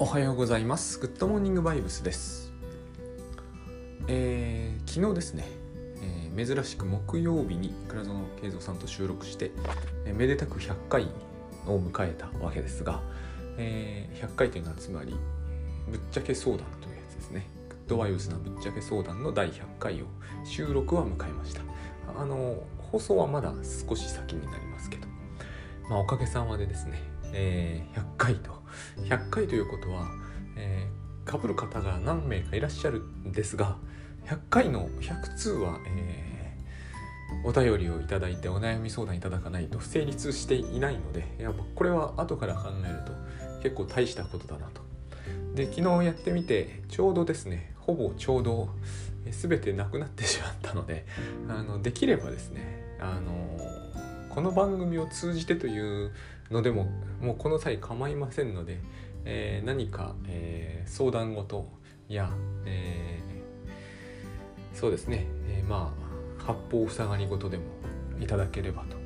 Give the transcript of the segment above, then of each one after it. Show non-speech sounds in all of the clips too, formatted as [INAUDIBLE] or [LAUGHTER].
おはようございます。グッドモーニングバイブスです。えー昨日ですね、えー珍しく木曜日に倉園慶三さんと収録して、えーめでたく100回を迎えたわけですが、えー100回というのはつまりぶっちゃけ相談というやつですね。グッドバイブスなぶっちゃけ相談の第100回を収録は迎えました。あの放送はまだ少し先になりますけど、まあ、おかげさまでですね、えー100回と100回ということは、えー、被る方が何名かいらっしゃるんですが100回の100通は、えーお便りをいただいてお悩み相談いただかないと成立していないのでいやこれは後から考えると結構大したことだなと。で昨日やってみてちょうどですねほぼちょうど全てなくなってしまったのであのできればですねあのこの番組を通じてというのでももうこの際構いませんので、えー何か、えー相談事や、えーそうですね、えまあ八方塞がり事でもいただければと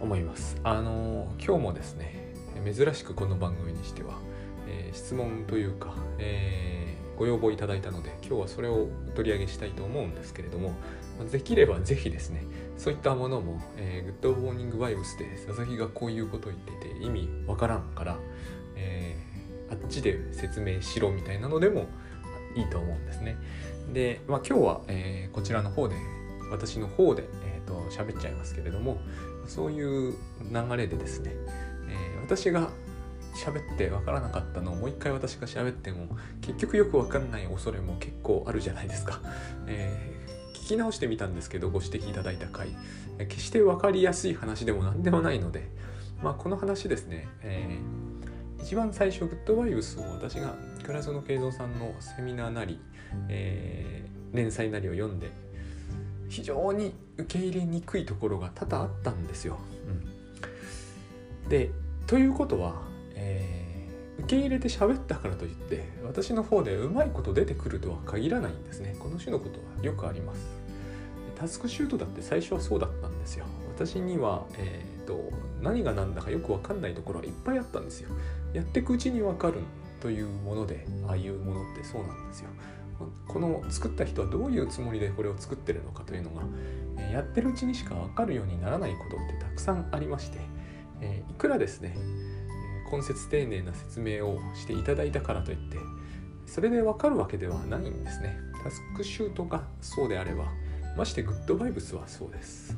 思います。あの今日もですね珍しくこの番組にしては、え質問というか、えご要望いただいたので今日はそれを取り上げしたいと思うんですけれどもできればぜひですねそういったものも、えーグッドモーニングバイブスで佐々木がこういうことを言ってて意味わからんから、えーあっちで説明しろみたいなのでもいいと思うんですね。で、まあ、今日は、えーこちらの方で私の方で、えー、と喋っちゃいますけれどもそういう流れでですね、えー私が喋ってわからなかったのをもう一回私が喋っても結局よくわかんない恐れも結構あるじゃないですか。え聞き直してみたんですけどご指摘いただいた回。決して分かりやすい話でも何でもないので、まあ、この話ですね、えー一番最初グッドバイブスを私が倉園慶三さんのセミナーなり、えー連載なりを読んで非常に受け入れにくいところが多々あったんですよ。うん。でということは、えー受け入れて喋ったからといって私の方でうまいこと出てくるとは限らないんですね。この種のことはよくあります。タスクシュートだって最初はそうだったんですよ。私には、えー、と何が何だかよく分かんないところはいっぱいあったんですよ。やっていくうちに分かるというものでああいうものってそうなんですよ。この作った人はどういうつもりでこれを作ってるのかというのがえやってるうちにしか分かるようにならないことってたくさんありまして、えいくらですね、え根節丁寧な説明をしていただいたからといってそれで分かるわけではないんですね。タスクシュートがそうであればましてグッドバイブスはそうです。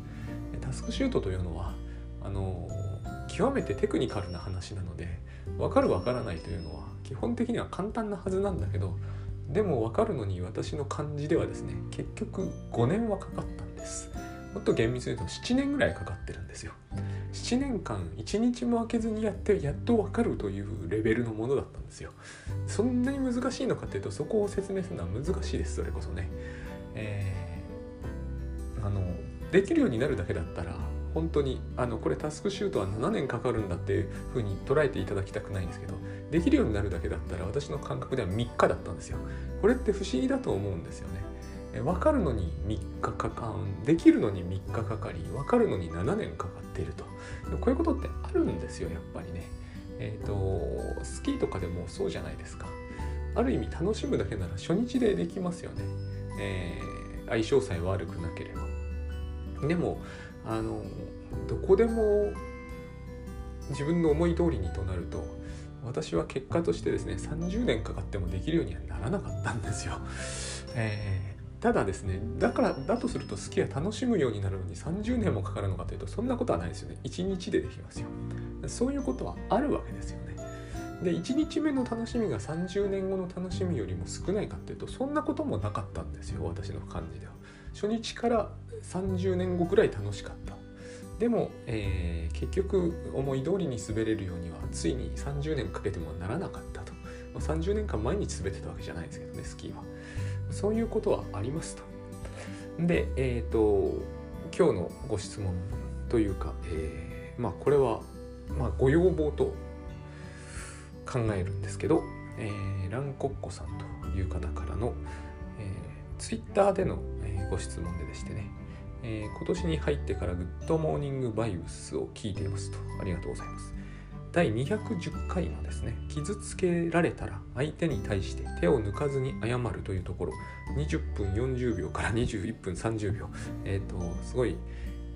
タスクシュートというのはあの極めてテクニカルな話なので分かる分からないというのは基本的には簡単なはずなんだけどでも分かるのに私の感じではですね結局5年はかかったんです。もっと厳密に言うと7年ぐらいかかってるんですよ。7年間1日も空けずにやってやっと分かるというレベルのものだったんですよ。そんなに難しいのかっていうとそこを説明するのは難しいですそれこそね。えーあのできるようになるだけだったら本当にあのこれタスクシュートは7年かかるんだっていうふうに捉えていただきたくないんですけどできるようになるだけだったら私の感覚では3日だったんですよ。これって不思議だと思うんですよね。分かるのに3日かかんできるのに3日かかり分かるのに7年かかっていると。こういうことってあるんですよやっぱりね。えっ、とスキーとかでもそうじゃないですか。ある意味楽しむだけなら初日でできますよね、えー相性さえ悪くなければ。でもあのどこでも自分の思い通りにとなると私は結果としてですね30年かかってもできるようにはならなかったんですよ。[LAUGHS] えーただですねだからだとすると好きは楽しむようになるのに30年もかかるのかというとそんなことはないですよね。1日でできますよ。そういうことはあるわけですよね。で1日目の楽しみが30年後の楽しみよりも少ないかっていうとそんなこともなかったんですよ私の感じでは。初日から30年後ぐらい楽しかった。でも、えー結局思い通りに滑れるようにはついに30年かけてもならなかったと。まあ30年間毎日滑ってたわけじゃないですけどねスキーは。そういうことはありますとでえっ、と今日のご質問というか、えーまあこれは、まあ、ご要望と考えるんですけど、えーランコッコさんという方からの、えー、ツイッターでの、ご質問ででしてね、えー今年に入ってからグッドモーニングバイブスを聞いていますと。ありがとうございます。第210回のですね傷つけられたら相手に対して手を抜かずに謝るというところ20分40秒から21分30秒えっ、ー、とすごい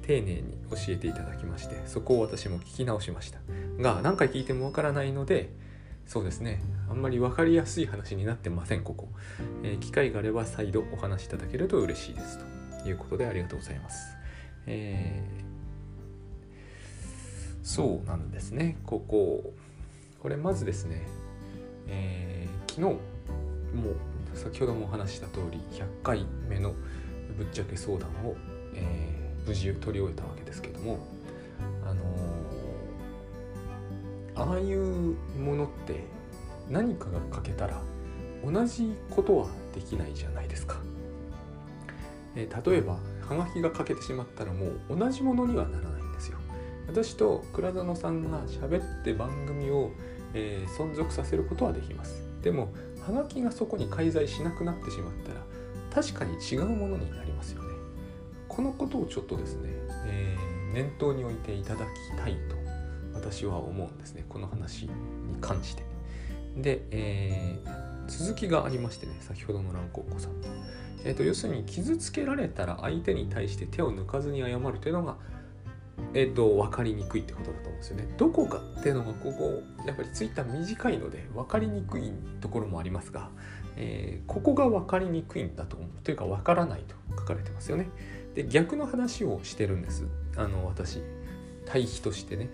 丁寧に教えていただきましてそこを私も聞き直しましたが何回聞いてもわからないのでそうですね。あんまり分かりやすい話になってませんここ、えー、機会があれば再度お話しいただけると嬉しいです。ということでありがとうございます。えーそうなんですね。ここ。これまずですね、えー、昨日もう先ほどもお話した通り100回目のぶっちゃけ相談を、えー、無事取り終えたわけですけどもあのー、ああいうものって何かが欠けたら同じことはできないじゃないですか。えー、例えばはがきが欠けてしまったらもう同じものにはならないんですよ。私と倉園さんが喋って番組を、えー、存続させることはできますでもハガキがそこに介在しなくなってしまったら確かに違うものになりますよねこのことをちょっとですね、えー、念頭に置いていただきたいと私は思うんですねこの話に関してで、えー、続きがありましてね先ほどの蘭光子さんえーと要するに傷つけられたら相手に対して手を抜かずに謝るというのがえ、ー、と分かりにくいってことだと思うんですよね。どこかっていうのがここやっぱりツイッター短いので分かりにくいところもありますが、えー、ここが分かりにくいんだと思うというか分からないと書かれてますよね。で逆の話をしてるんですあの私対比としてね。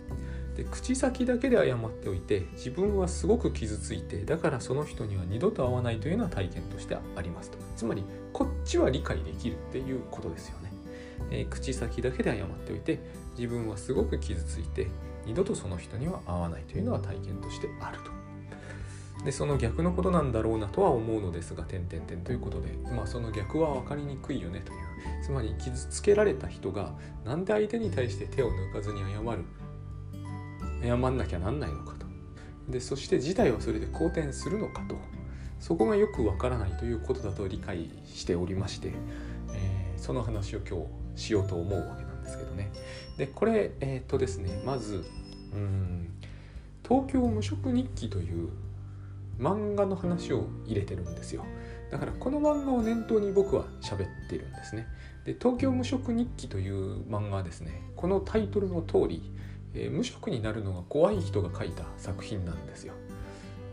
で口先だけで謝っておいて自分はすごく傷ついてだからその人には二度と会わないというのは体験としてありますと。つまりこっちは理解できるっていうことですよね、えー、口先だけで謝っておいて自分はすごく傷ついて二度とその人には会わないというのは体験としてあると。でその逆のことなんだろうなとは思うのですが点々点ということで、まあ、その逆は分かりにくいよねという。つまり傷つけられた人が何で相手に対して手を抜かずに謝る謝んなきゃなんないのかと。でそして事態はそれで好転するのかと。そこがよくわからないということだと理解しておりまして、えー、その話を今日しようと思うわけなんですけどね。でこれえー、っとですねまずうん東京無職日記という漫画の話を入れてるんですよ。だからこの漫画を念頭に僕は喋ってるんですね。で東京無職日記という漫画はですねこのタイトルの通り、えー、無職になるのが怖い人が書いた作品なんですよ。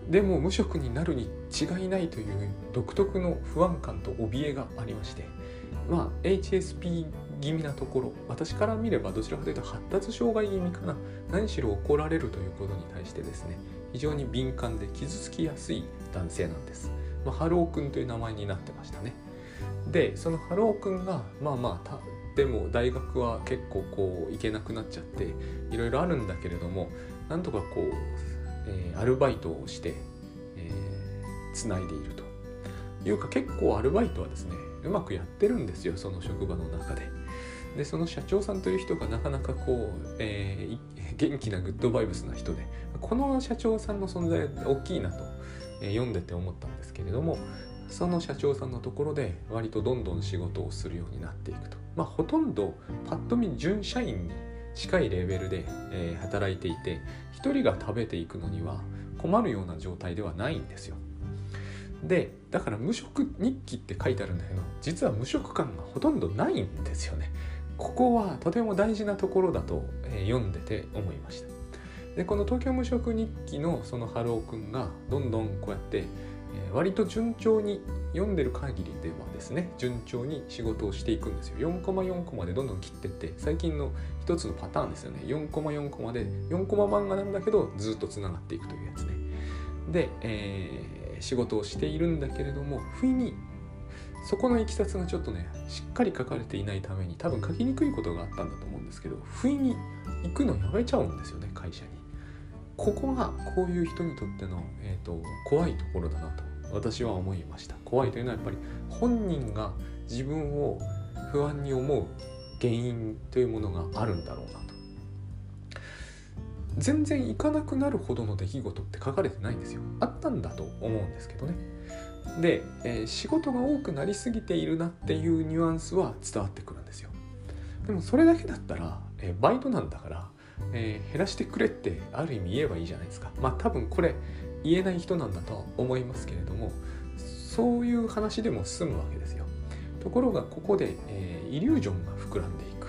でも無職になるに違いないという独特の不安感と怯えがありまして。まあ HSP 気味なところ私から見ればどちらかというと発達障害気味かな。何しろ怒られるということに対してですね非常に敏感で傷つきやすい男性なんです、まあ、ハローくんという名前になってましたね。でそのハローくんがまあまあでも大学は結構こう行けなくなっちゃっていろいろあるんだけれどもなんとかこう、えー、アルバイトをしてつない、でいるというか結構アルバイトはですねうまくやってるんですよその職場の中で。でその社長さんという人がなかなかこう、えー、[LAUGHS] 元気なグッドバイブスな人でこの社長さんの存在大きいなと、えー、読んでて思ったんですけれどもその社長さんのところで割とどんどん仕事をするようになっていくと、まあ、ほとんどパッと見準社員に近いレベルで、えー、働いていて1人が食べていくのには困るような状態ではないんですよ。でだから無職日記って書いてあるんだけど実は無職感がほとんどないんですよね。ここはとても大事なところだと、え読んでて思いましたでこの東京無職日記のその春尾くんがどんどんこうやって、え割と順調に読んでる限りではですね順調に仕事をしていくんですよ。4コマ4コマでどんどん切ってって最近の一つのパターンですよね。4コマ4コマで4コマ漫画なんだけどずっとつながっていくというやつね。で、えー、仕事をしているんだけれども不意にそこのいきさつがちょっとねしっかり書かれていないために多分書きにくいことがあったんだと思うんですけど不意に行くのやめちゃうんですよね会社に。ここがこういう人にとっての、えーと、怖いところだなと私は思いました。怖いというのはやっぱり本人が自分を不安に思う原因というものがあるんだろうなと。全然行かなくなるほどの出来事って書かれてないんですよ。あったんだと思うんですけどね。で、えー、仕事が多くなりすぎているなっていうニュアンスは伝わってくるんですよ。でもそれだけだったら、えー、バイトなんだからえー、減らしてくれってある意味言えばいいじゃないですか。まあ多分これ言えない人なんだとは思いますけれどもそういう話でも済むわけですよ。ところがここで、えー、イリュージョンが膨らんでいく。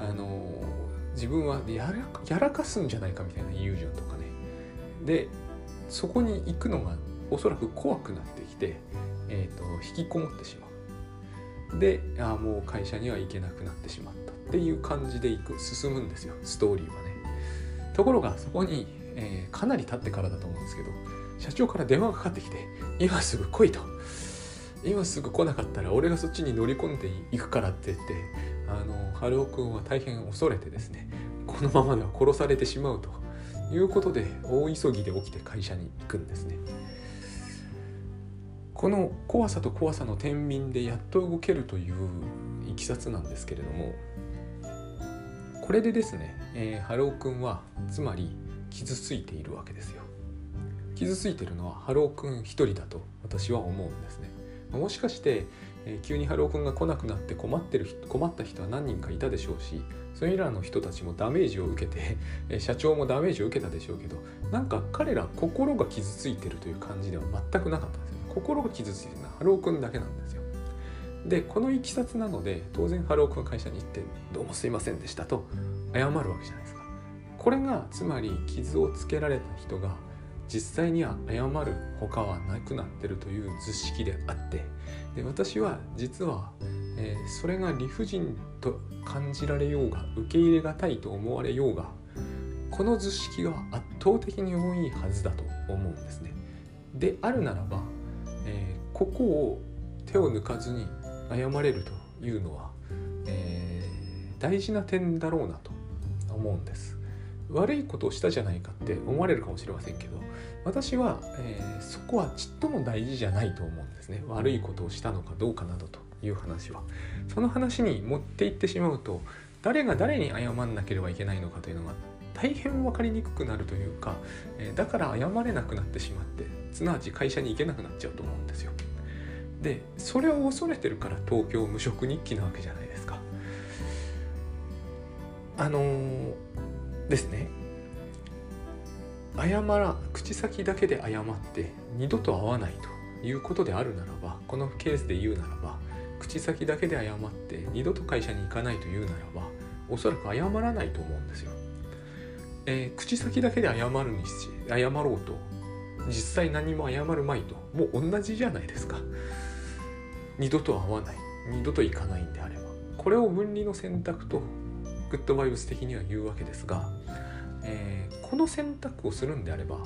あのー、自分はやらかすんじゃないかみたいなイリュージョンとかね。でそこに行くのがおそらく怖くなってきて、えーと、引きこもってしまう。であもう会社には行けなくなってしまった。っていう感じでいく進むんですよストーリーはね。ところがそこに、えー、かなり経ってからだと思うんですけど社長から電話がかかってきて今すぐ来いと。今すぐ来なかったら俺がそっちに乗り込んでいくからって言ってあの春尾君は大変恐れてですねこのままでは殺されてしまうと。いうことで大急ぎで起きて会社に行くんですね。この怖さと怖さの天秤でやっと動けるといういきさつなんですけれどもこれでですね、えー、春尾くんはつまり傷ついているわけですよ。傷ついてるのは春尾くん一人だと私は思うんですね。もしかして、えー、急に春尾くんが来なくなって困ってる困った人は何人かいたでしょうしそれらの人たちもダメージを受けて、えー、社長もダメージを受けたでしょうけどなんか彼ら心が傷ついてるという感じでは全くなかったんですよ。心が傷ついてるのは春尾くんだけなんですよ。でこのいきさつなので当然春尾くん会社に行って「どうもすいませんでした」と謝るわけじゃないですかこれがつまり傷をつけられた人が実際には謝る他はなくなってるという図式であってで私は実は、えー、それが理不尽と感じられようが受け入れがたいと思われようがこの図式は圧倒的に多いはずだと思うんですね。であるならば、えー、ここを手を抜かずに謝れるというのは、えー、大事な点だろうなと思うんです。悪いことをしたじゃないかって思われるかもしれませんけど私は、えー、そこはちっとも大事じゃないと思うんですね。悪いことをしたのかどうかなどという話は。その話に持っていってしまうと誰が誰に謝んなければいけないのかというのが大変分かりにくくなるというか、えー、だから謝れなくなってしまってすなわち会社に行けなくなっちゃうと思うんですよ。でそれを恐れてるから東京無職日記なわけじゃないですか。あのーですね。謝ら口先だけで謝って二度と会わないということであるならばこのケースで言うならば口先だけで謝って二度と会社に行かないというならばおそらく謝らないと思うんですよ。えー、口先だけで謝るにし謝ろうと実際何も謝るまいともう同じじゃないですか。二度と会わない。二度と行かないんであれば。これを分離の選択とグッドバイブス的には言うわけですが、えー、この選択をするんであれば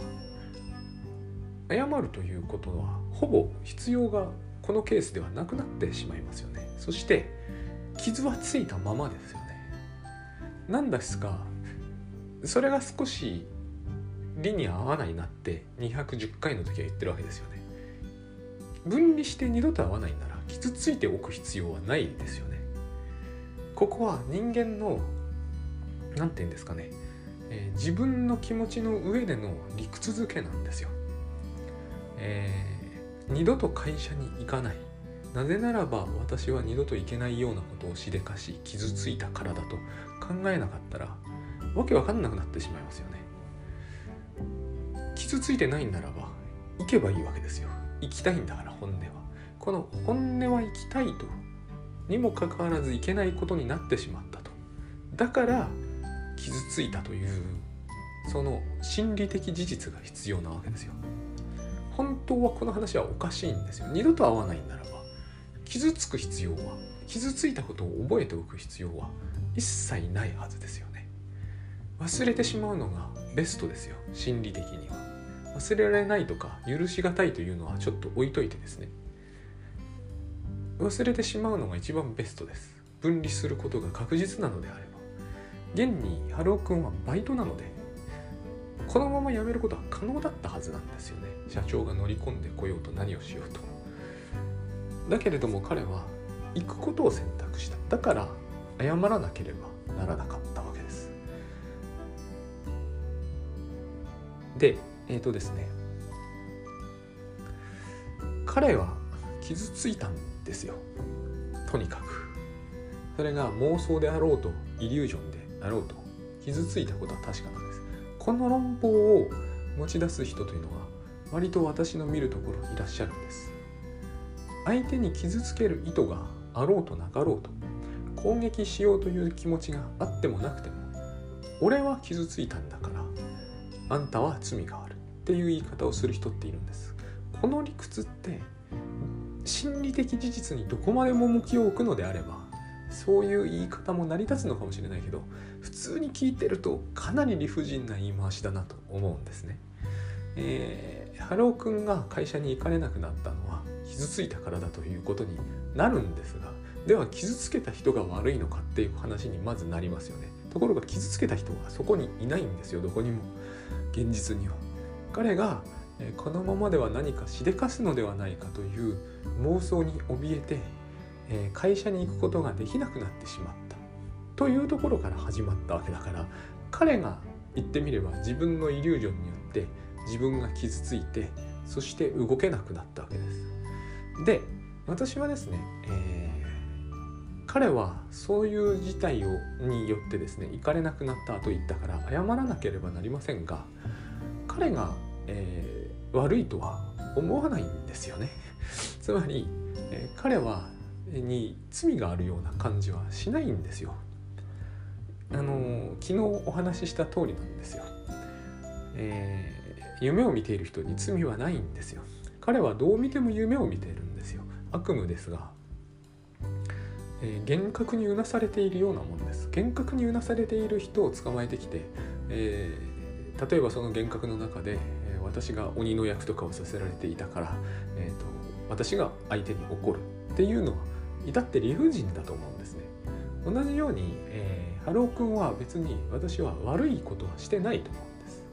謝るということはほぼ必要がこのケースではなくなってしまいますよね。そして傷はついたままですよね。なんですがそれが少し理に合わないなって210回の時は言ってるわけですよね。分離して二度と会わないなら傷ついておく必要はないですよねここは人間の何て言うんですかね、えー、自分の気持ちの上での理屈づけなんですよ。えー、二度と会社に行かないなぜならば私は二度と行けないようなことをしでかし傷ついたからだと考えなかったらわけわかんなくなってしまいますよね。傷ついてないならば行けばいいわけですよ。行きたいんだから本音は。この本音は行きたいと。にもかかわらず行けないことになってしまったと。だから傷ついたというその心理的事実が必要なわけですよ。本当はこの話はおかしいんですよ。二度と会わないならば傷つく必要は傷ついたことを覚えておく必要は一切ないはずですよね。忘れてしまうのがベストですよ。心理的には。忘れられないとか許しがたいというのはちょっと置いといてですね。忘れてしまうのが一番ベストです。分離することが確実なのであれば。現に春尾くんはバイトなのでこのまま辞めることは可能だったはずなんですよね。社長が乗り込んでこようと何をしようと。だけれども彼は行くことを選択した。だから謝らなければならなかったわけです。でえっ、ー、とですね。彼は傷ついたんですよ。とにかく。それが妄想であろうとイリュージョンであろうと傷ついたことは確かなんです。この論法を持ち出す人というのは割と私の見るところいらっしゃるんです。相手に傷つける意図があろうとなかろうと攻撃しようという気持ちがあってもなくても俺は傷ついたんだからあんたは罪があるっていう言い方をする人っているんです。この理屈って心理的事実にどこまでも向きを置くのであればそういう言い方も成り立つのかもしれないけど普通に聞いてるとかなり理不尽な言い回しだなと思うんですね。えー、ハローくんが会社に行かれなくなったのは傷ついたからだということになるんですがでは傷つけた人が悪いのかっていう話にまずなりますよね。ところが傷つけた人はそこにいないんですよどこにも現実には。彼がこのままでは何かしでかすのではないかという妄想に怯えて会社に行くことができなくなってしまったというところから始まったわけだから彼が言ってみれば自分のイリュージョンによって自分が傷ついてそして動けなくなったわけです。で私はですね、えー、彼はそういう事態をによってですね行かれなくなったと言ったから謝らなければなりませんが彼が、えー、悪いとは思わないんですよね。[LAUGHS] つまり、えー、彼はに罪があるような感じはしないんですよ。あの昨日お話しした通りなんですよ。えー、夢を見ている人に罪はないんですよ。彼はどう見ても夢を見ているんですよ。悪夢ですが、えー、幻覚にうなされているようなものです。幻覚にうなされている人を捕まえてきて、えー、例えばその幻覚の中で、私が鬼の役とかをさせられていたから、えーと、私が相手に怒るっていうのは至って理不尽だと思うんですね。同じように、えー、ハロー君は別に私は悪いことはしてないと思うんです。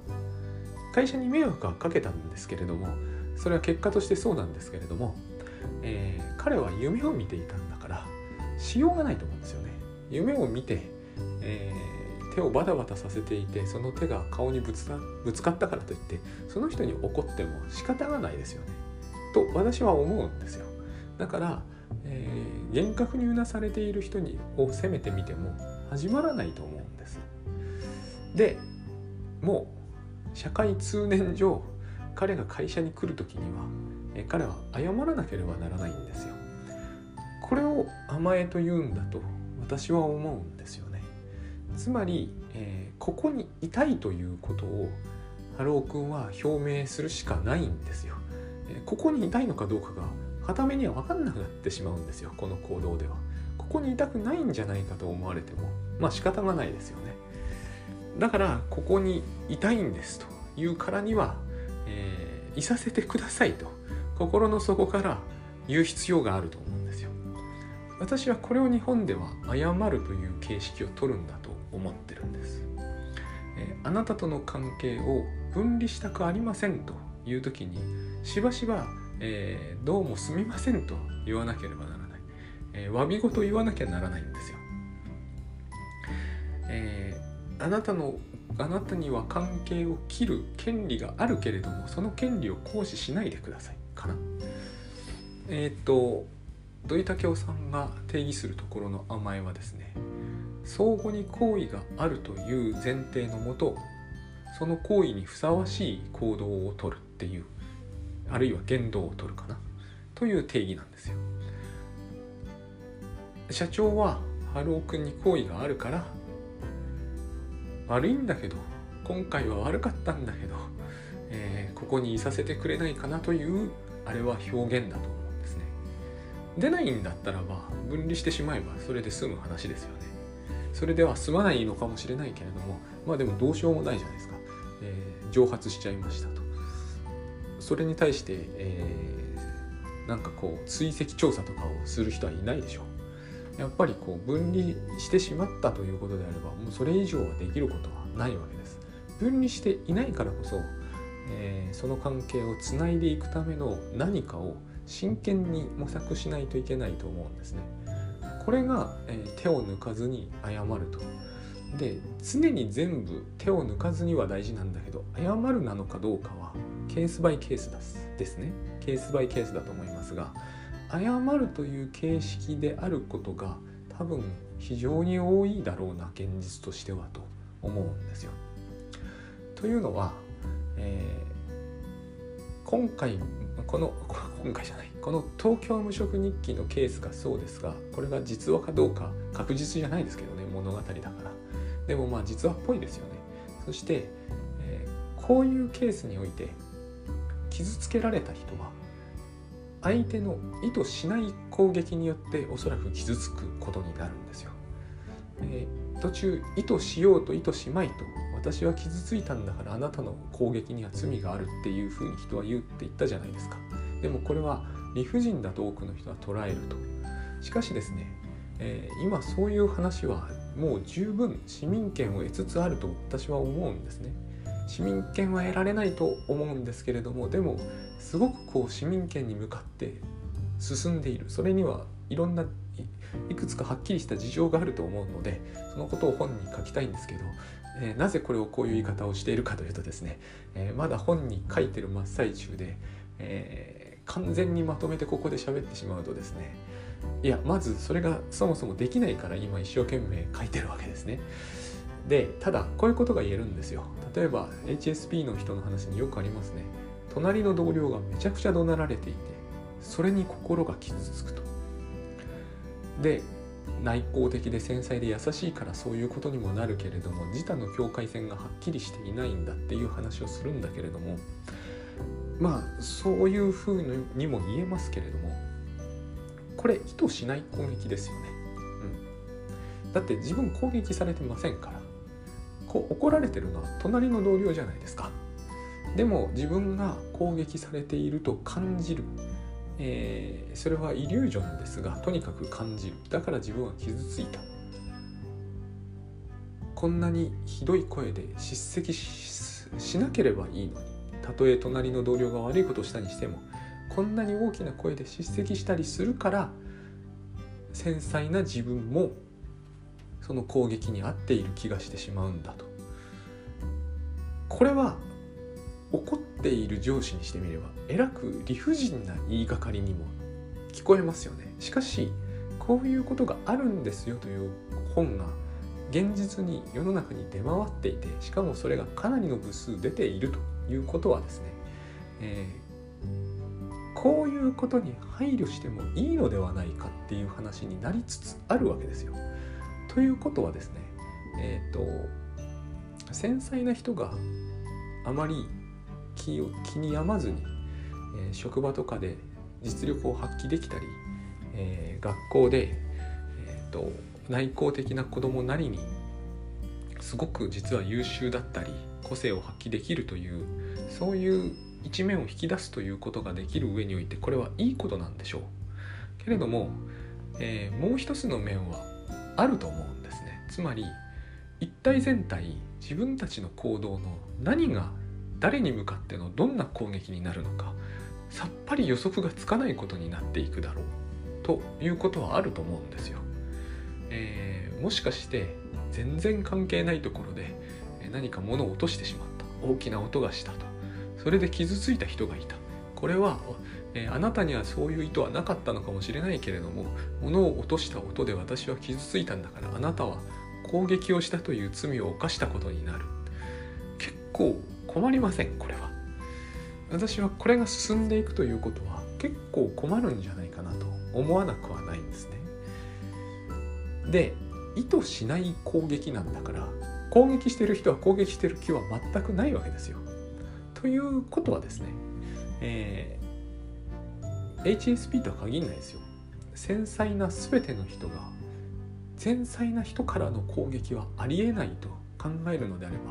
会社に迷惑はかけたんですけれどもそれは結果としてそうなんですけれども、えー、彼は夢を見ていたんだからしようがないと思うんですよね。夢を見て、えー、手をバタバタさせていてその手が顔にぶつかぶつかったからといってその人に怒っても仕方がないですよね。と私は思うんですよ。だからえー、厳格にうなされている人にを責めてみても始まらないと思うんです。でもう社会通念上彼が会社に来る時には、えー、彼は謝らなければならないんですよ。これを甘えと言うんだと私は思うんですよね。つまり、えー、ここにいたいということをハロー君は表明するしかないんですよ。えー、ここにいたいのかどうかが傍目には分かんなくなってしまうんですよ。この行動では。ここにいたくないんじゃないかと思われても。まあ仕方がないですよね。だからここにいたいんですと。いうからには、えー、いさせてくださいと。心の底から言う必要があると思うんですよ。私はこれを日本では謝るという形式を取るんだと思ってるんです、えー、あなたとの関係を分離したくありませんという時にしばしばえー、どうもすみませんと言わなければならない、えー、詫び事言わなきゃならないんですよ、えー、あなたのあなたには関係を切る権利があるけれどもその権利を行使しないでください。かな。えっ、と土井武雄さんが定義するところの甘えはですね相互に好意があるという前提のもとその行為にふさわしい行動をとるっていうあるいは言動を取るかなという定義なんですよ。社長は春尾君に好意があるから悪いんだけど今回は悪かったんだけど、えー、ここにいさせてくれないかなというあれは表現だと思うんですね。出ないんだったらば分離してしまえばそれで済む話ですよね。それでは済まないのかもしれないけれどもまあでもどうしようもないじゃないですか、えー、蒸発しちゃいましたと。それに対して、えー、なんかこう追跡調査とかをする人はいないでしょう。やっぱりこう分離してしまったということであればもうそれ以上はできることはないわけです。分離していないからこそ、えー、その関係をつないでいくための何かを真剣に模索しないといけないと思うんですね。これが、えー、手を抜かずに謝るとで常に全部手を抜かずには大事なんだけど謝るなのかどうかはケースバイケースですねケースバイケースだと思いますが謝るという形式であることが多分非常に多いだろうな現実としてはと思うんですよ。というのは、えー、今回この今回じゃない。この東京無職日記のケースがそうですがこれが実話かどうか確実じゃないですけどね物語だから。でもまあ実話っぽいですよね。そして、えー、こういうケースにおいて傷つけられた人は相手の意図しない攻撃によっておそらく傷つくことになるんですよ。えー、途中意図しようと意図しまいと私は傷ついたんだからあなたの攻撃には罪があるっていうふうに人は言うって言ったじゃないですか。でもこれは理不尽だと多くの人は捉えると。しかしですね、えー、今そういう話はもう十分市民権を得つつあると私は思うんですね。市民権は得られないと思うんですけれどもでもすごくこう市民権に向かって進んでいるそれにはいろんないくつかはっきりした事情があると思うのでそのことを本に書きたいんですけど、えー、なぜこれをこういう言い方をしているかというとですね、えー、まだ本に書いてる真っ最中で、えー、完全にまとめてここで喋ってしまうとですねいやまずそれがそもそもできないから今一生懸命書いてるわけですね。でただこういうことが言えるんですよ。例えば HSP の人の話によくありますね。隣の同僚がめちゃくちゃ怒鳴られていてそれに心が傷つくと。で内向的で繊細で優しいからそういうことにもなるけれども自他の境界線がはっきりしていないんだっていう話をするんだけれどもまあそういうふうにも言えますけれどもこれ意図しない攻撃ですよね、うん、だって自分攻撃されてませんからこう怒られてるのは隣の同僚じゃないですか。でも自分が攻撃されていると感じる、えー、それはイリュージョンですがとにかく感じる。だから自分は傷ついた。こんなにひどい声で叱責しなければいいのに。たとえ隣の同僚が悪いことをしたにしてもこんなに大きな声で叱責したりするから繊細な自分もその攻撃に合っている気がしてしまうんだと。これは怒っている上司にしてみればえらく理不尽な言いがかりにも聞こえますよねしかしこういうことがあるんですよという本が現実に世の中に出回っていてしかもそれがかなりの部数出ているということはですね、えー、こういうことに配慮してもいいのではないかっていう話になりつつあるわけですよ。ということはですねえっ、ー、と繊細な人があまり気を気に病まずに、えー、職場とかで実力を発揮できたり、えー、学校で、えーと、内向的な子供なりにすごく実は優秀だったり個性を発揮できるというそういう一面を引き出すということができる上においてこれはいいことなんでしょう。けれども、えー、もう一つの面はあると思うんですね。つまり一体全体自分たちの行動の何が誰に向かってのどんな攻撃になるのかさっぱり予測がつかないことになっていくだろうということはあると思うんですよ。えー、もしかして全然関係ないところで何か物を落としてしまった大きな音がしたとそれで傷ついた人がいたこれはえー、あなたにはそういう意図はなかったのかもしれないけれども物を落とした音で私は傷ついたんだからあなたは攻撃をしたという罪を犯したことになる結構困りませんこれは。私はこれが進んでいくということは結構困るんじゃないかなと思わなくはないんですね。で意図しない攻撃なんだから攻撃してる人は攻撃してる気は全くないわけですよ。ということはですね、え HSP とは限らないですよ。繊細な全ての人が繊細な人からの攻撃はありえないと考えるのであれば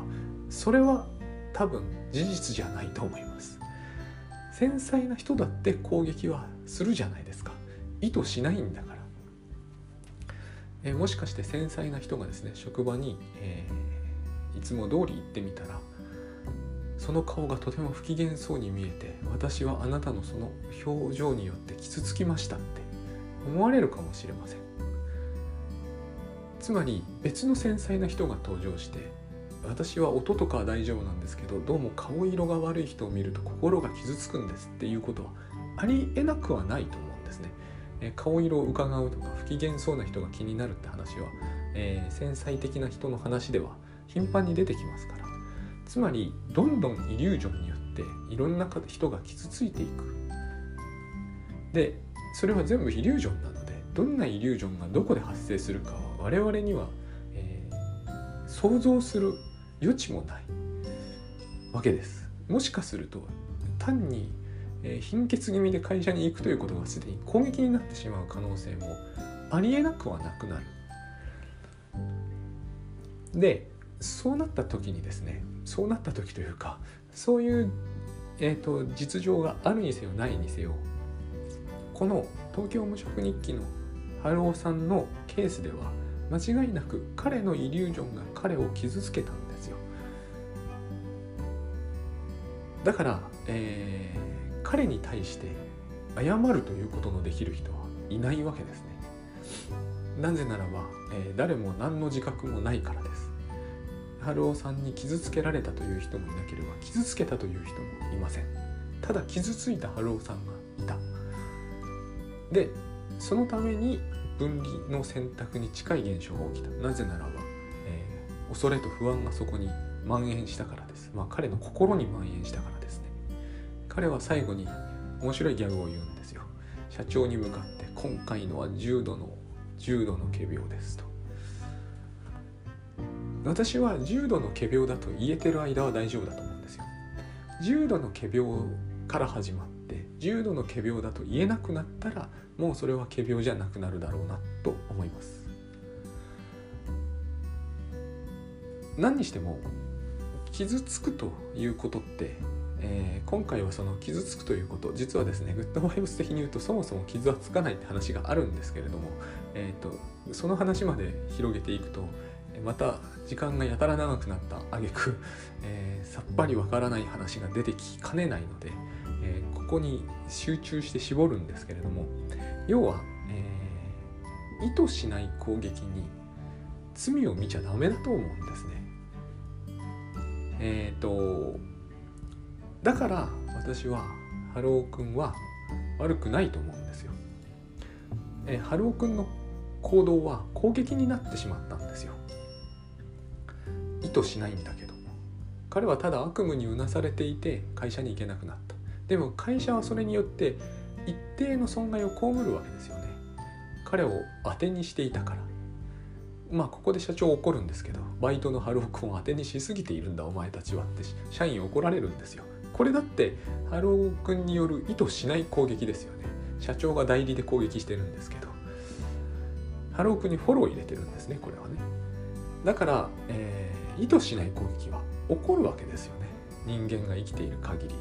それは多分事実じゃないと思います。繊細な人だって攻撃はするじゃないですか。意図しないんだから。えもしかして繊細な人がですね職場に、えー、いつも通り行ってみたらその顔がとても不機嫌そうに見えて私はあなたのその表情によって傷つきましたって思われるかもしれません。つまり別の繊細な人が登場して私は音とかは大丈夫なんですけどどうも顔色が悪い人を見ると心が傷つくんですっていうことはありえなくはないと思うんですね、え顔色を伺うとか不機嫌そうな人が気になるって話は、えー、繊細的な人の話では頻繁に出てきますから。つまりどんどんイリュージョンによっていろんな人が傷ついていく。でそれは全部イリュージョンなのでどんなイリュージョンがどこで発生するかは我々には、えー、想像する余地もないわけです。もしかすると単に、え、貧血気味で会社に行くということがすでに攻撃になってしまう可能性もありえなくはなくなる。でそうなった時にですねそうなった時というかそういう、えーと、実情があるにせよないにせよこの東京無職日記の春尾さんのケースでは間違いなく彼のイリュージョンが彼を傷つけただから、えー、彼に対して謝るということのできる人はいないわけですね。なぜならば、えー、誰も何の自覚もないからです。春尾さんに傷つけられたという人もいなければ傷つけたという人もいません。ただ傷ついた春尾さんがいた。でそのために分離の選択に近い現象が起きた。なぜならば、えー、恐れと不安がそこに蔓延したからですまあ彼の心に蔓延したからですね。彼は最後に面白いギャグを言うんですよ。社長に向かって今回のは重度の重度の仮病ですと。私は重度の仮病だと言えてる間は大丈夫だと思うんですよ。重度の仮病から始まって重度の仮病だと言えなくなったらもうそれは仮病じゃなくなるだろうなと思います。何にしても傷つくということってえー、今回はその傷つくということ実はですねグッドバイブス的に言うとそもそも傷はつかないって話があるんですけれども、えーと、その話まで広げていくとまた時間がやたら長くなった挙句、えー、さっぱりわからない話が出てきかねないので、えー、ここに集中して絞るんですけれども要は、えー、意図しない攻撃に罪を見ちゃダメだと思うんですね。えっ、とだから私はハローくんは悪くないと思うんですよ。えハローくんの行動は攻撃になってしまったんですよ。意図しないんだけど彼はただ悪夢にうなされていて会社に行けなくなったでも会社はそれによって一定の損害を被るわけですよね彼を当てにしていたからまあここで社長怒るんですけどバイトのハロー君を当てにしすぎているんだ。お前たちはって社員怒られるんですよ。これだってハロー君による意図しない攻撃ですよね。社長が代理で攻撃してるんですけど。ハロー君にフォロー入れてるんですねこれはね。だから、えー、意図しない攻撃は起こるわけですよね。人間が生きている限り。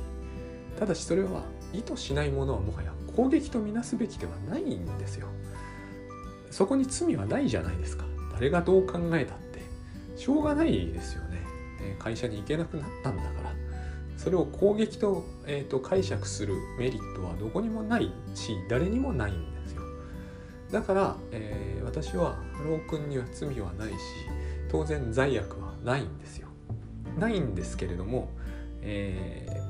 ただしそれは意図しないものはもはや攻撃とみなすべきではないんですよ。そこに罪はないじゃないですか。誰がどう考えたってしょうがないですよね。会社に行けなくなったんだから。それを攻撃と,、えーと、解釈するメリットはどこにもないし誰にもないんですよ。だから、えー、私はハロー君には罪はないし当然罪悪はないんですよ。ないんですけれども、え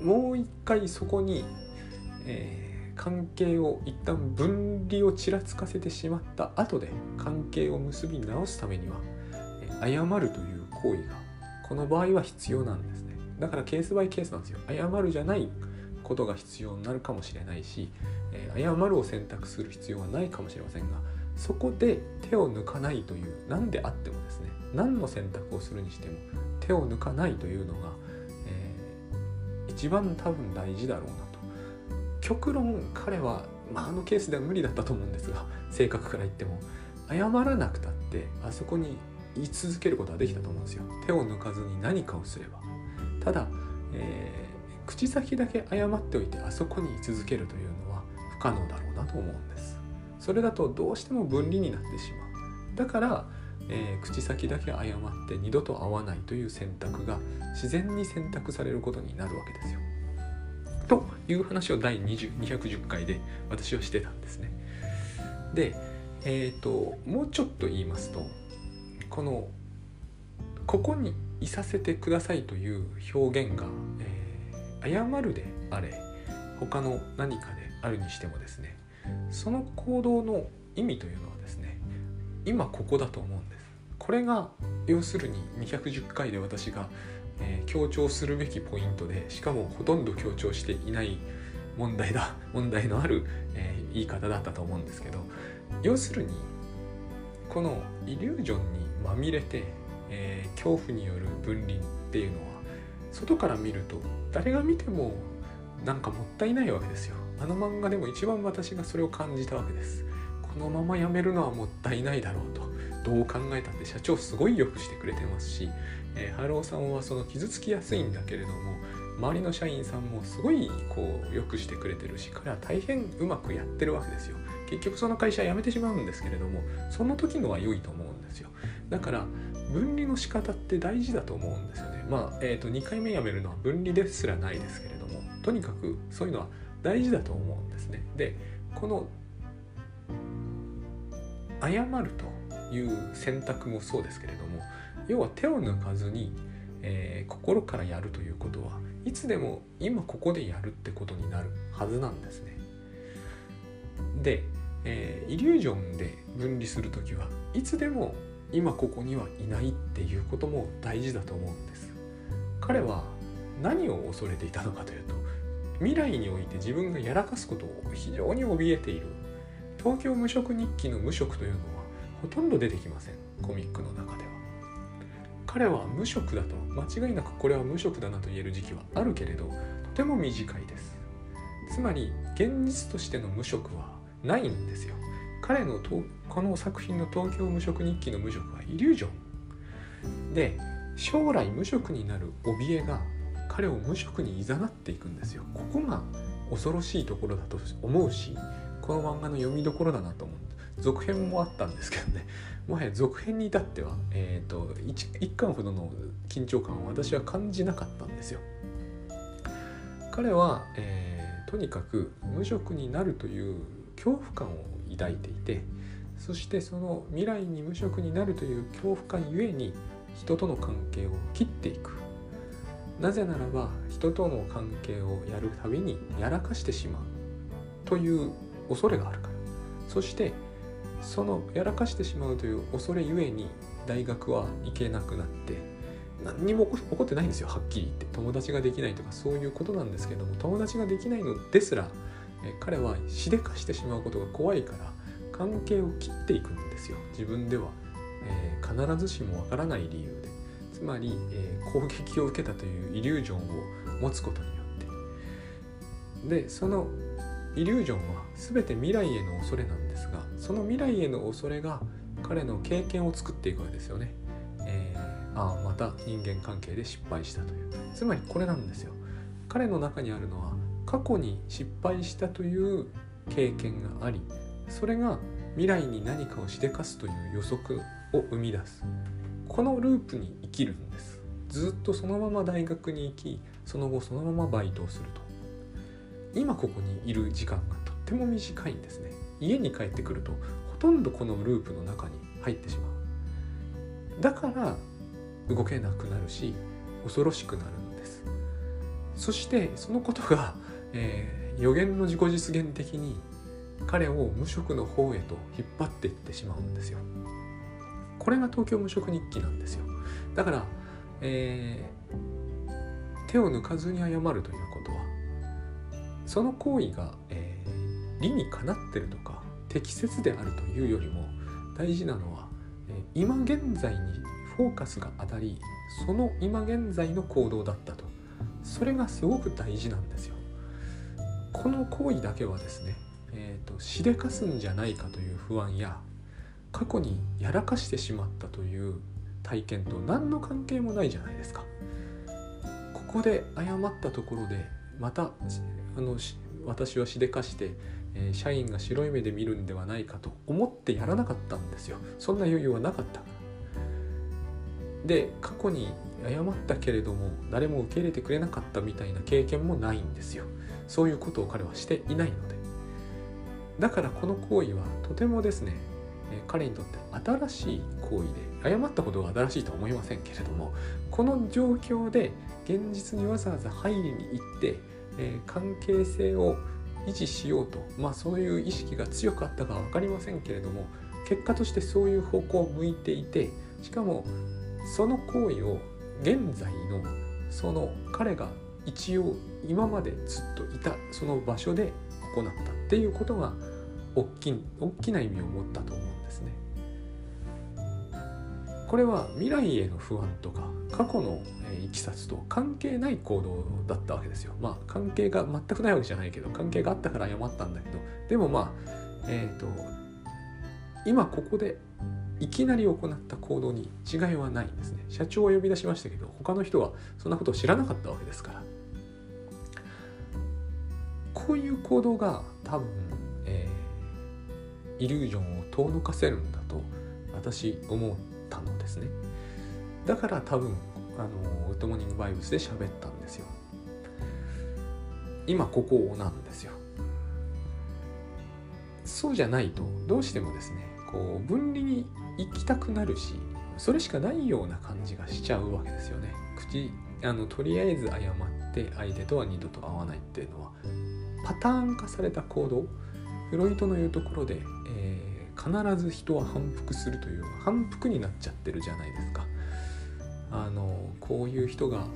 ー、もう一回そこに、えー、関係を一旦分離をちらつかせてしまった後で関係を結び直すためには、え謝るという行為がこの場合は必要なんですね。だからケースバイケースなんですよ。謝るじゃないことが必要になるかもしれないし、え、謝るを選択する必要はないかもしれませんがそこで手を抜かないという何であってもですね何の選択をするにしても手を抜かないというのが、えー、一番多分大事だろうな。極論彼は、まあ、あのケースでは無理だったと思うんですが性格から言っても。謝らなくたってあそこに言い続けることはできたと思うんですよ。手を抜かずに何かをすれば。ただ、えー、口先だけ謝っておいてあそこに居続けるというのは不可能だろうなと思うんです。それだとどうしても分離になってしまう。だから、えー、口先だけ謝って二度と会わないという選択が自然に選択されることになるわけですよ。という話を第210回で私はしてたんですね。でえっ、ー、ともうちょっと言いますとこのここにいさせてくださいという表現が、えー、謝るであれ他の何かであるにしてもですねその行動の意味というのはですね今ここだと思うんです。これが要するに210回で私が、えー、強調するべきポイントでしかもほとんど強調していない問題だ [LAUGHS] 問題のある、えー、言い方だったと思うんですけど要するにこのイリュージョンにまみれて、えー、恐怖による分離っていうのは外から見ると誰が見てもなんかもったいないわけですよ。あの漫画でも一番私がそれを感じたわけです。このままやめるのはもったいないだろうと。どう考えたって社長すごい良くしてくれてますし、えー、ハローさんはその傷つきやすいんだけれども周りの社員さんもすごいこう良くしてくれてるし彼は大変うまくやってるわけですよ。結局その会社辞めてしまうんですけれどもその時のは良いと思うんですよ。だから分離の仕方って大事だと思うんですよね。まあ、えーと、2回目辞めるのは分離ですらないですけれどもとにかくそういうのは大事だと思うんですね。でこの謝るという選択もそうですけれども要は手を抜かずに、えー、心からやるということはいつでも今ここでやるってことになるはずなんですね。で、えー、イリュージョンで分離する時はいつでも今ここにはいないっていうことも大事だと思うんです。彼は何を恐れていたのかというと未来において自分がやらかすことを非常に怯えている。東京無職日記の無職というのはほとんど出てきませんコミックの中では。彼は無職だと間違いなくこれは無職だなと言える時期はあるけれどとても短いです。つまり現実としての無職はないんですよ。彼のこの作品の東京無職日記の無職はイリュージョン。で将来無職になる怯えが彼を無職に誘っていくんですよ。ここが恐ろしいところだと思うしこの漫画の読みどころだなと思う。続編もあったんですけどね。もはや続編に至っては、えーと、1, 1巻ほどの緊張感を私は感じなかったんですよ。彼は、えー、とにかく無職になるという恐怖感を抱いていてそしてその未来に無職になるという恐怖感ゆえに人との関係を切っていく。なぜならば人との関係をやるたびにやらかしてしまうという恐れがあるから。そしてそのやらかしてしまうという恐れゆえに大学は行けなくなって何にも起こってないんですよはっきり言って。友達ができないとかそういうことなんですけども友達ができないのですら彼はしでかしてしまうことが怖いから関係を切っていくんですよ。自分では、えー、必ずしもわからない理由で。つまり、えー、攻撃を受けたというイリュージョンを持つことによって。でそのイリュージョンは全て未来への恐れなんですがその未来への恐れが彼の経験を作っていくわけですよね。えー、ああまた人間関係で失敗したという。つまりこれなんですよ。彼の中にあるのは過去に失敗したという経験がありそれが未来に何かをしでかすという予測を生み出す。このループに生きるんです。ずっとそのまま大学に行きその後そのままバイトをすると。今ここにいる時間がとっても短いんですね。家に帰ってくるとほとんどこのループの中に入ってしまう。だから動けなくなるし恐ろしくなるんです。そしてそのことが、えー、予言の自己実現的に彼を無職の方へと引っ張っていってしまうんですよ。これが東京無職日記なんですよ。だから、えー、手を抜かずに謝るということはその行為が、えー、理にかなってるとか適切であるというよりも大事なのは、え、今現在にフォーカスが当たりその今現在の行動だったと。それがすごく大事なんですよ。この行為だけはですね、えーと、しでかすんじゃないかという不安や過去にやらかしてしまったという体験と何の関係もないじゃないですか。ここで謝ったところでまたあの私はしでかして、え、社員が白い目で見るんではないかと思ってやらなかったんですよ。そんな余裕はなかった。で過去に謝ったけれども誰も受け入れてくれなかったみたいな経験もないんですよ。そういうことを彼はしていないので。だからこの行為はとてもですね彼にとって新しい行為で謝ったことが新しいとは思いませんけれどもこの状況で現実にわざわざ入りに行ってえ、関係性を維持しようとまあそういう意識が強かったかは分かりませんけれども結果としてそういう方向を向いていてしかもその行為を現在のその彼が一応今までずっといたその場所で行ったっていうことが大き大きな意味を持ったと思うんですね。これは未来への不安とか過去のいきさつと関係ない行動だったわけですよ。まあ関係が全くないわけじゃないけど関係があったから謝ったんだけどでもまあえっ、ー、と今ここでいきなり行った行動に違いはないんですね。社長を呼び出しましたけど他の人はそんなことを知らなかったわけですから。こういう行動が多分、え、イリュージョンを遠のかせるんだと私思うったのですね。だから多分あのウッドモーニングバイブスで喋ったんですよ。今ここなんですよ。そうじゃないとどうしてもですねこう分離に行きたくなるしそれしかないような感じがしちゃうわけですよね。口あのとりあえず謝って相手とは二度と会わないっていうのはパターン化された行動フロイトの言うところで、え、必ず人は反復するという反復になっちゃってるじゃないですか。あのこういう人が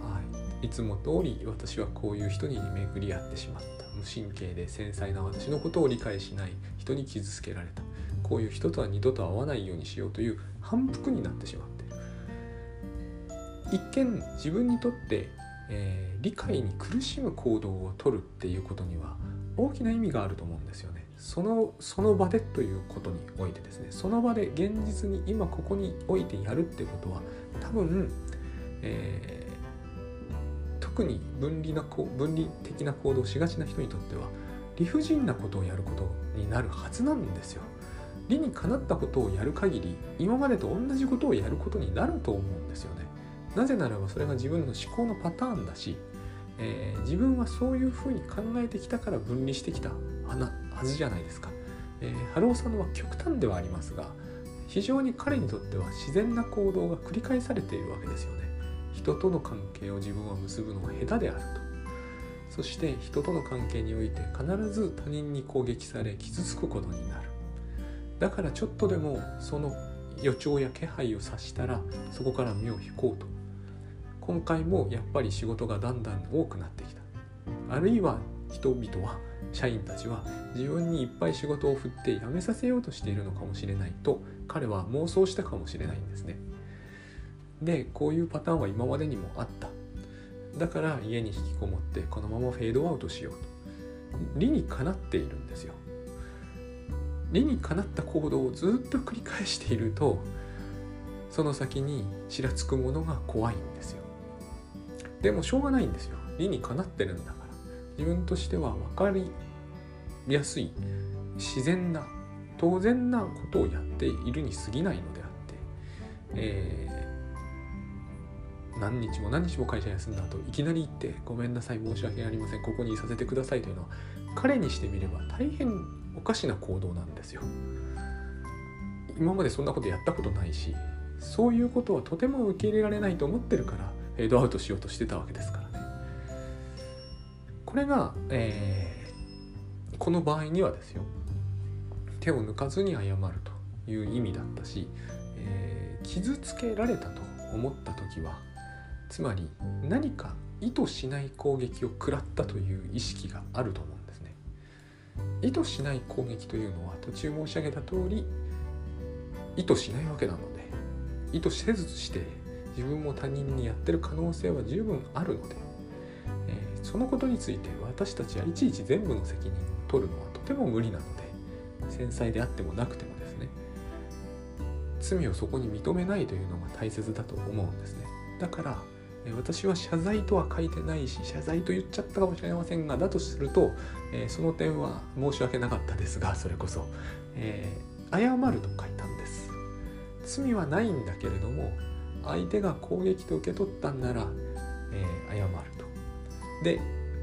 いつも通り私はこういう人に巡り合ってしまった無神経で繊細な私のことを理解しない人に傷つけられたこういう人とは二度と会わないようにしようという反復になってしまってる一見自分にとってえー、理解に苦しむ行動をとるっていうことには大きな意味があると思うんですよね。そのその場でということにおいてですねその場で現実に今ここにおいてやるってことは多分、えー、特に分離な分離的な行動をしがちな人にとっては理不尽なことをやることになるはずなんですよ。理にかなったことをやる限り今までと同じことをやることになると思うんですよね。なぜならばそれが自分の思考のパターンだし、えー、自分はそういうふうに考えてきたから分離してきたはずじゃないですか。えー、ハローさんは極端ではありますが非常に彼にとっては自然な行動が繰り返されているわけですよね。人との関係を自分は結ぶのが下手であると。そして人との関係において必ず他人に攻撃され傷つくことになる。だからちょっとでもその予兆や気配を察したらそこから身を引こうと今回もやっぱり仕事がだんだん多くなってきたあるいは人々は社員たちは自分にいっぱい仕事を振って辞めさせようとしているのかもしれないと彼は妄想したかもしれないんですね。でこういうパターンは今までにもあった。だから家に引きこもってこのままフェードアウトしようと。理にかなっているんですよ。理にかなった行動をずっと繰り返しているとその先にちらつくものが怖いんですよ。でもしょうがないんですよ。理にかなってるんだ。自分としては分かりやすい自然な当然なことをやっているに過ぎないのであって、えー、何日も何日も会社休んだ後いきなり行って「ごめんなさい申し訳ありませんここにいさせてください」というのは彼にしてみれば大変おかしな行動なんですよ。今までそんなことやったことないしそういうことはとても受け入れられないと思ってるからフェードアウトしようとしてたわけですから。これが、えー、この場合にはですよ手を抜かずに謝るという意味だったし、えー、傷つけられたと思った時はつまり何か意図しない攻撃を食らったという意識があると思うんですね。意図しない攻撃というのは途中申し上げた通り意図しないわけなので意図せずして自分も他人にやってる可能性は十分あるので、えー、そのことについて私たちはいちいち全部の責任を取るのはとても無理なので繊細であってもなくてもですね罪をそこに認めないというのが大切だと思うんですねだから私は謝罪とは書いてないし謝罪と言っちゃったかもしれませんがだとすると、えー、その点は申し訳なかったですがそれこそ、えー、謝ると書いたんです罪はないんだけれども相手が攻撃と受け取ったんなら、えー、謝ると。で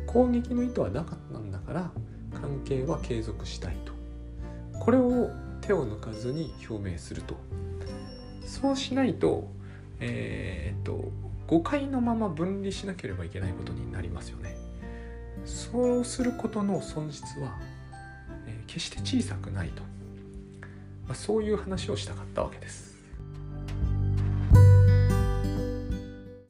攻撃の意図はなかったんだから関係は継続したいと。これを手を抜かずに表明すると。そうしないと,、えー、っと誤解のまま分離しなければいけないことになりますよね。そうすることの損失は、えー、決して小さくないと、まあ、そういう話をしたかったわけです。